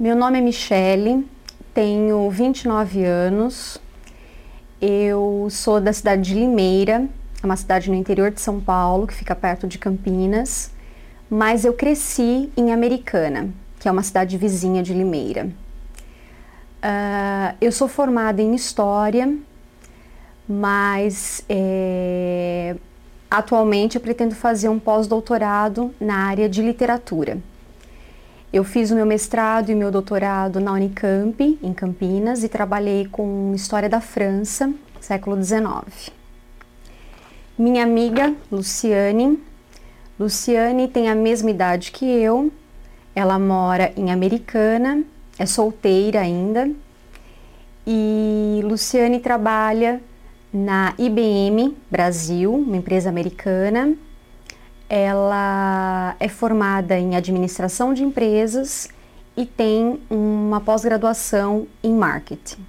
Meu nome é Michele, tenho 29 anos, eu sou da cidade de Limeira, é uma cidade no interior de São Paulo, que fica perto de Campinas, mas eu cresci em Americana, que é uma cidade vizinha de Limeira. Uh, eu sou formada em História, mas é, atualmente eu pretendo fazer um pós-doutorado na área de literatura. Eu fiz o meu mestrado e meu doutorado na Unicamp, em Campinas, e trabalhei com História da França, século XIX. Minha amiga Luciane. Luciane tem a mesma idade que eu, ela mora em Americana, é solteira ainda, e Luciane trabalha na IBM Brasil, uma empresa americana, ela é formada em administração de empresas e tem uma pós-graduação em marketing.